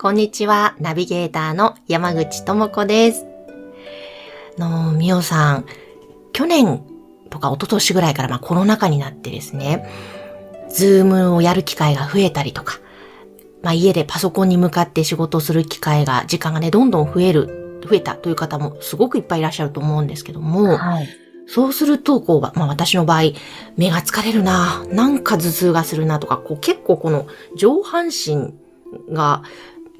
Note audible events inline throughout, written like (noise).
こんにちは、ナビゲーターの山口智子です。あの、みおさん、去年とか一昨年ぐらいからまあコロナ禍になってですね、ズームをやる機会が増えたりとか、まあ家でパソコンに向かって仕事をする機会が、時間がね、どんどん増える、増えたという方もすごくいっぱいいらっしゃると思うんですけども、はいそうすると、こう、まあ私の場合、目が疲れるな、なんか頭痛がするなとか、こう結構この上半身が、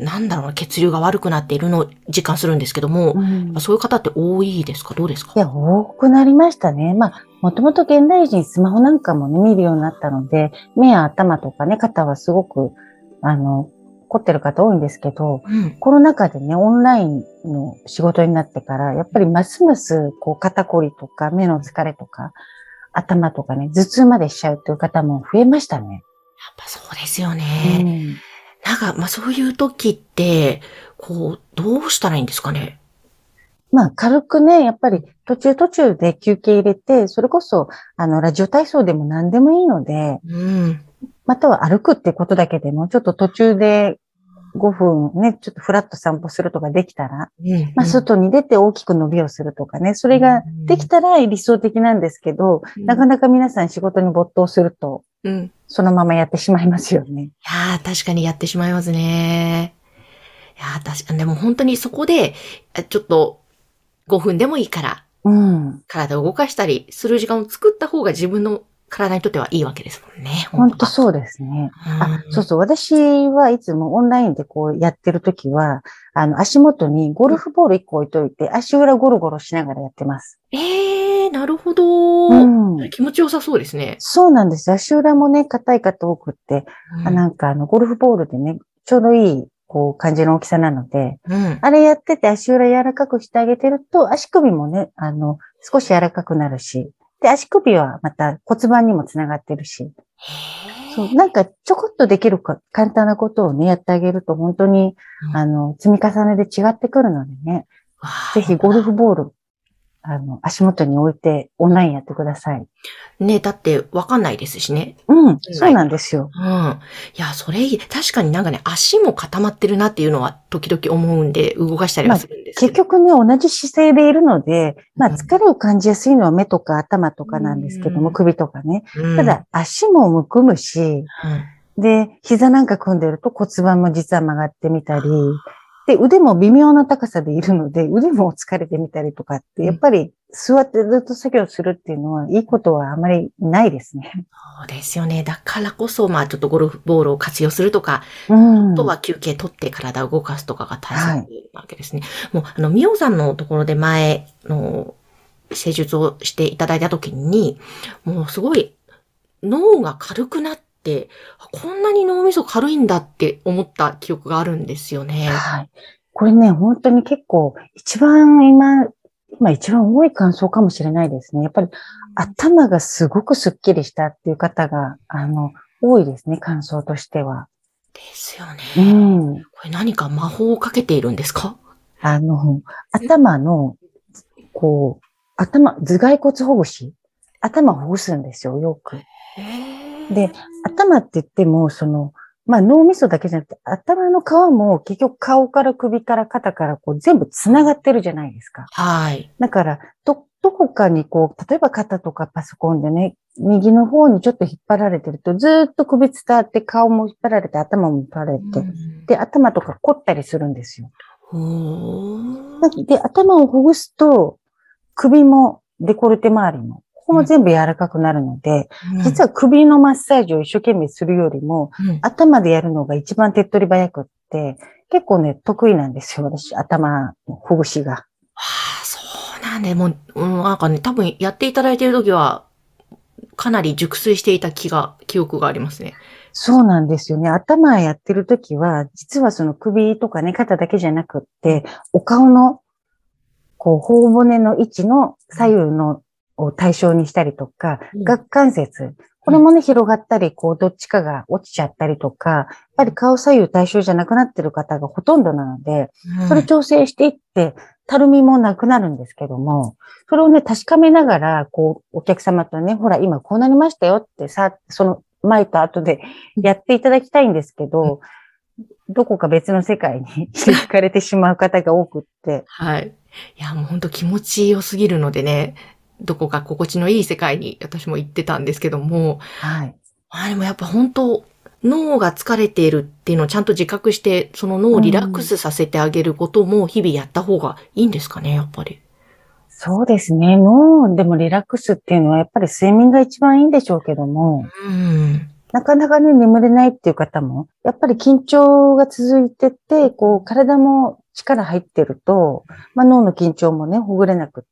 なんだろうな、血流が悪くなっているのを実感するんですけども、うんそういう方って多いですか？どうですか？いや、多くなりましたね。まあ、もともと現代人スマホなんかもね、見るようになったので、目や頭とかね、肩はすごく、あの、凝ってる方多いんですけど、うん。コロナ禍でね、オンラインの仕事になってから、やっぱりますます、こう、肩こりとか、目の疲れとか、頭とかね、頭痛までしちゃうという方も増えましたね。やっぱそうですようね。んなんか、まあそういう時って、こう、どうしたらいいんですかね？まあ、軽くね、やっぱり途中途中で休憩入れて、それこそ、あの、ラジオ体操でも何でもいいので、うん。または歩くってことだけでも、ちょっと途中で5分ね、ちょっとフラッと散歩するとかできたら、うん。まあ、外に出て大きく伸びをするとかね、それができたら理想的なんですけど、うんなかなか皆さん仕事に没頭すると、そのままやってしまいますよね。やー、確かにやってしまいますね。いやー、確かに、でも本当にそこで、あちょっと、5分でもいいから、うん。体を動かしたりする時間を作った方が自分の体にとってはいいわけですもんね。本当そうですね。あ、そううそう。私はいつもオンラインでこうやってるときは、あの、足元にゴルフボール1個置いといて、足裏ゴロゴロしながらやってます。ん。えー、なるほど、うん。気持ちよさそうですね。そうなんです。足裏もね、硬い方多くって、あなんかあの、ゴルフボールでね、ちょうどいい、こう、感じの大きさなので、うん。あれやってて足裏柔らかくしてあげてると、足首もね、あの、少し柔らかくなるし、で、足首はまた骨盤にもつながってるし、そう、なんかちょこっとできるか簡単なことをね、やってあげると本当に、うん。あの、積み重ねで違ってくるのでね、ぜひゴルフボール、あの、足元に置いてオンラインやってください。ね、だってわかんないですしね。うん、そうなんですよ。うん。いや、それいい。確かになんかね、足も固まってるなっていうのは時々思うんで、動かしたりはするんですけど。結局ね、同じ姿勢でいるので、まあうん疲れを感じやすいのは目とか頭とかなんですけども、うん首とかね。うん、ただ足もむくむし、うん、で、膝なんか組んでると骨盤も実は曲がってみたり、で、腕も微妙な高さでいるので、腕も疲れてみたりとかって、やっぱり座ってずっと作業するっていうのは、いいことはあまりないですね。そうですよね。だからこそ、まあちょっとゴルフボールを活用するとか、うん。あとは休憩取って体を動かすとかが大切なわけですね。もう、あの、みおさんのところで前の施術をしていただいたときに、もうすごい脳が軽くなって、あこんなに脳みそ軽いんだって思った記憶があるんですよね。はい。これね、本当に結構、一番今、今一番多い感想かもしれないですね。やっぱり頭がすごくスッキリしたっていう方が、あの、多いですね、感想としては。ですようね。ん。これ何か魔法をかけているんですか？あの、頭の、こう、頭、頭蓋骨ほぐし。頭をほぐすんですよ、よく。で、頭って言っても、その、まあ脳みそだけじゃなくて、頭の皮も結局顔から首から肩からこう全部繋がってるじゃないですか。はい。だから、ど、どこかにこう、例えば肩とかパソコンでね、右の方にちょっと引っ張られてると、ずーっと首伝わって顔も引っ張られて頭も引っ張られて、で、頭とか凝ったりするんですよ。で、頭をほぐすと、首もデコルテ周りも、ここも全部柔らかくなるので、実は首のマッサージを一生懸命するよりも、うん頭でやるのが一番手っ取り早くって、結構ね、得意なんですよ、私、頭のほぐしが。ああ、そうなんで、もう、うん、なんかね、多分やっていただいているときは、かなり熟睡していた気が、記憶がありますね。そうなんですよね。頭やってる時は、実はその首とかね、肩だけじゃなくって、お顔の、こう、頬骨の位置の左右のを対象にしたりとか、うん、顎関節、これもね、広がったり、こう、どっちかが落ちちゃったりとか、やっぱり顔左右対称じゃなくなってる方がほとんどなので、それ調整していって、たるみもなくなるんですけども、それをね、確かめながら、こう、お客様とね、ほら、今こうなりましたよってさ、その前と後でやっていただきたいんですけど、どこか別の世界に (laughs) 引かれてしまう方が多くって。はい。いや、もう本当気持ち良すぎるのでね、どこか心地のいい世界に私も行ってたんですけども、はい。あでもやっぱ本当、脳が疲れているっていうのをちゃんと自覚して、その脳をリラックスさせてあげることも日々やった方がいいんですかね、やっぱり。そうですね。脳でもリラックスっていうのはやっぱり睡眠が一番いいんでしょうけども、うん、なかなかね、眠れないっていう方も、やっぱり緊張が続いてて、こう、体も力入ってると、まあ、脳の緊張もね、ほぐれなくって、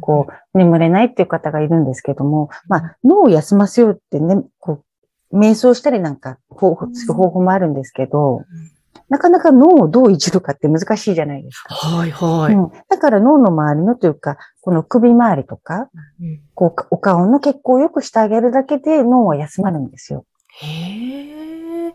こう、眠れないっていう方がいるんですけども、まあ、脳を休ませようってね、こう、瞑想したりなんか、する方法もあるんですけど、なかなか脳をどういじるかって難しいじゃないですか。はいはい。うん、だから脳の周りのというか、この首周りとか、うん、こう、お顔の血行を良くしてあげるだけで脳は休まるんですよ。へえ。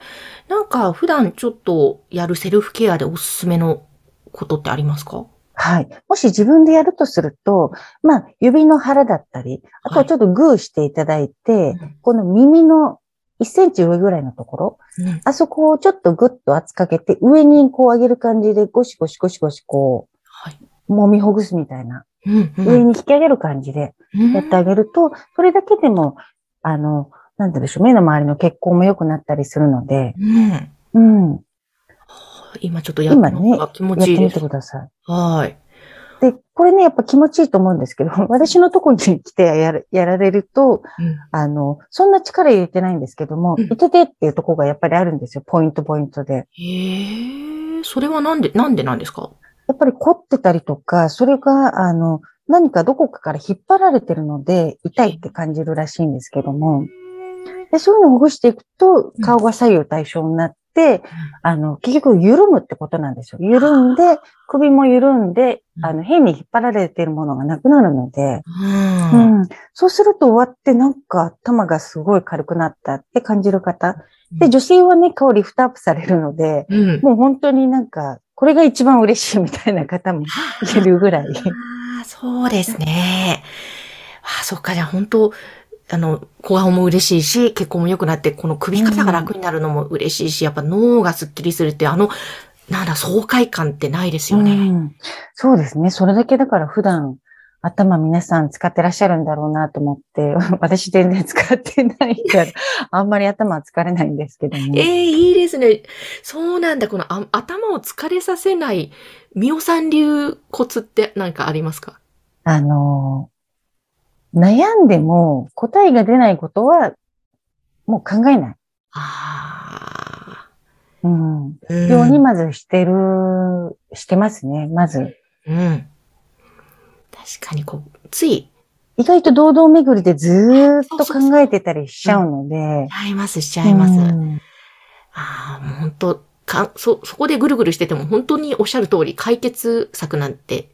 なんか普段ちょっとやるセルフケアでおすすめのことってありますか？はい。もし自分でやるとすると、まあ、指の腹だったり、あとはちょっとグーしていただいて、はい、この耳の1センチ上ぐらいのところ、うん、あそこをちょっとグッと圧かけて、上にこう上げる感じでゴシゴシゴシゴシこう、はい、揉みほぐすみたいな、うんうん、上に引き上げる感じでやってあげると、それだけでも、あの、なんてでしょう、目の周りの血行も良くなったりするので、うん。うん。今ちょっとやってみね、気持ちいいやってみてください。はい。で、これね、やっぱ気持ちいいと思うんですけど、私のとこに来てやるやられると、うん、あの、そんな力入れてないんですけども、うん、いててっていうとこがやっぱりあるんですよ。ポイントポイントで。へえ、それはなんで、なんでなんですか？やっぱり凝ってたりとか、それが、あの、何かどこかから引っ張られてるので、痛いって感じるらしいんですけども、でそういうのをほぐしていくと、顔が左右対称になっ、あの、結局緩むってことなんですよ。緩んで、首も緩んで、あの、変に引っ張られているものがなくなるので、うん、うん、そうすると終わってなんか頭がすごい軽くなったって感じる方。で、女性はね、顔リフトアップされるので、うん、もう本当になんか、これが一番嬉しいみたいな方もいるぐらい。ああ、そうですね。ああ、そっか、じゃあ本当あの、小顔も嬉しいし、血行も良くなって、この首肩が楽になるのも嬉しいし、やっぱ脳がスッキリするって、あの、なんだ、爽快感ってないですよね。うん、そうですね。それだけだから普段、頭皆さん使ってらっしゃるんだろうなと思って、(laughs) 私全然使ってないから、(laughs) あんまり頭は疲れないんですけども。ええー、いいですね。そうなんだ。このあ頭を疲れさせない、みおさん流コツって何かありますか？あの悩んでも答えが出ないことはもう考えない。ああ。うん。ようにまずしてる、してますね、まず。うん。確かにこう、つい。意外と堂々巡りでずーっと考えてたりしちゃうので。しちゃいます、しちゃいます。うん、ああ、もう本当か、そ、そこでぐるぐるしてても本当におっしゃる通り解決策なんて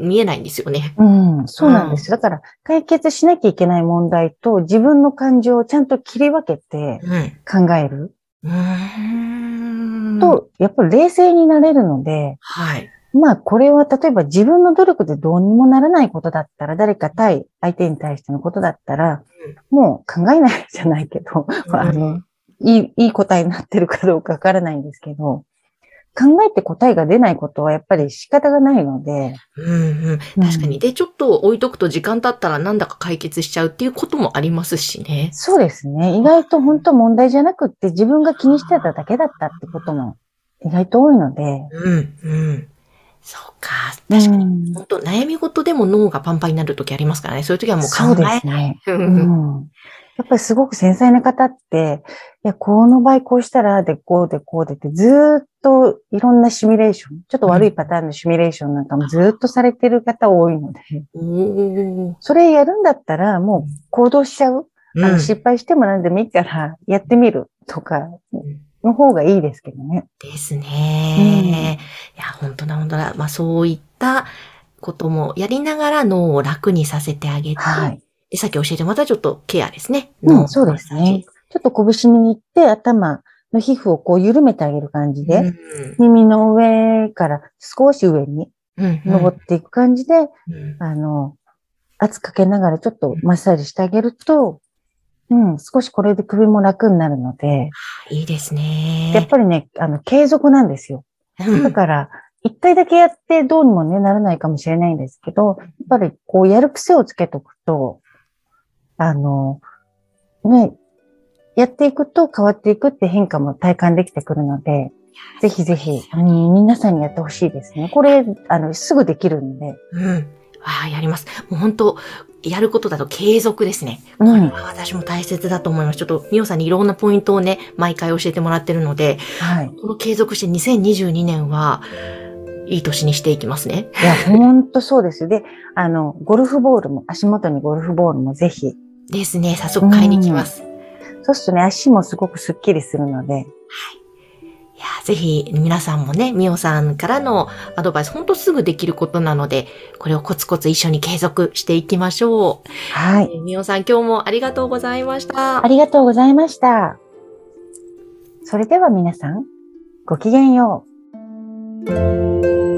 見えないんですよね。うん、そうなんです。だから、解決しなきゃいけない問題と自分の感情をちゃんと切り分けて考える。うん、と、やっぱり冷静になれるので、はい。まあ、これは例えば自分の努力でどうにもならないことだったら、誰か対相手に対してのことだったら、うん、もう考えないじゃないけど、うん、あの、いい、いい答えになってるかどうかわからないんですけど、考えて答えが出ないことはやっぱり仕方がないので。うんうん。確かに。で、ちょっと置いとくと時間経ったらなんだか解決しちゃうっていうこともありますしね。そうですね。意外と本当問題じゃなくって自分が気にしてただけだったってことも意外と多いので。うん、うん。そうか。確かに。本当悩み事でも脳がパンパンになるときありますからね。そういう時はもう考えない。そうですね。うん。やっぱりすごく繊細な方って、いや、この場合こうしたら、で、こうで、こうでってずっといろんなシミュレーション、ちょっと悪いパターンのシミュレーションなんかもずっとされてる方多いので、うん、それやるんだったらもう行動しちゃう。あの失敗しても何でもいいからやってみるとかの方がいいですけどね。ですね。いや、本当だ、本当だ。まあそういったこともやりながら脳を楽にさせてあげて、はい、でさっき教えてもらったちょっとケアですね。うん、そうですね。ちょっと拳握って頭の皮膚をこう緩めてあげる感じで、うん、耳の上から少し上に登っていく感じで、うんうん、あの、圧かけながらちょっとマッサージしてあげると、うん、少しこれで首も楽になるので。いいですね。やっぱりね、あの、継続なんですよ。だから、一回だけやってどうにもね、ならないかもしれないんですけど、やっぱりこうやる癖をつけとくと、あの、ね、やっていくと変わっていくって変化も体感できてくるので、ぜひぜひ、うん、皆さんにやってほしいですね。これ、あの、すぐできるんで。うん。ああ、やります。もう本当、やることだと継続ですね。これは私も大切だと思います。ちょっと、みおさんにいろんなポイントをね、毎回教えてもらってるので、はい、この継続して2022年は、いい年にしていきますね。いや、ほんとそうですで、あの、ゴルフボールも、足元にゴルフボールもぜひ。ですね、早速買いに行きます。そうするとね、足もすごくスッキリするので。はい。いや、ぜひ皆さんもね、みおさんからのアドバイス、ほんとすぐできることなので、これをコツコツ一緒に継続していきましょう。はい。みおさん、今日もありがとうございました。ありがとうございました。それでは皆さん、ごきげんよう。